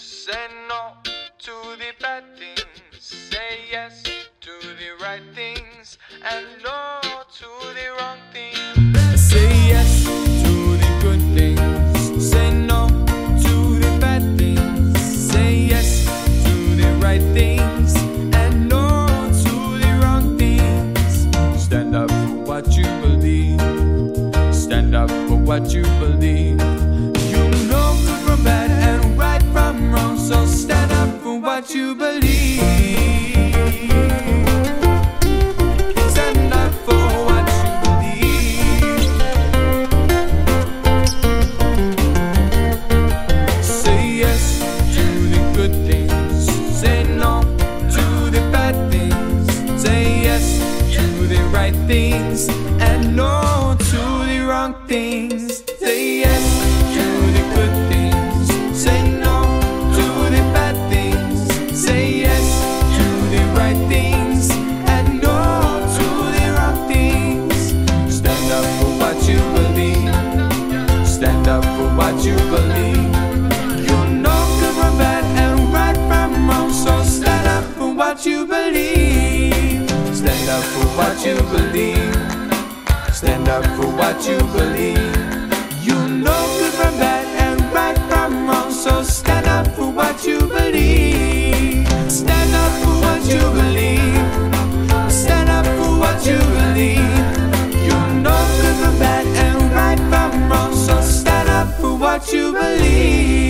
Say no to the bad things. Say yes to the right things. And no to the wrong things. Say yes to the good things. Say no to the bad things. Say yes to the right things. And no to the wrong things. Stand up for what you believe. Stand up for what you believe. Say yes to the right things and no to the wrong things. Say yes what you believe. Stand up for what you believe. You know good from bad and right from wrong. So stand up for what you believe. Stand up for what you believe. Stand up for what you believe. You know good from bad and right from wrong. So stand up for what you believe.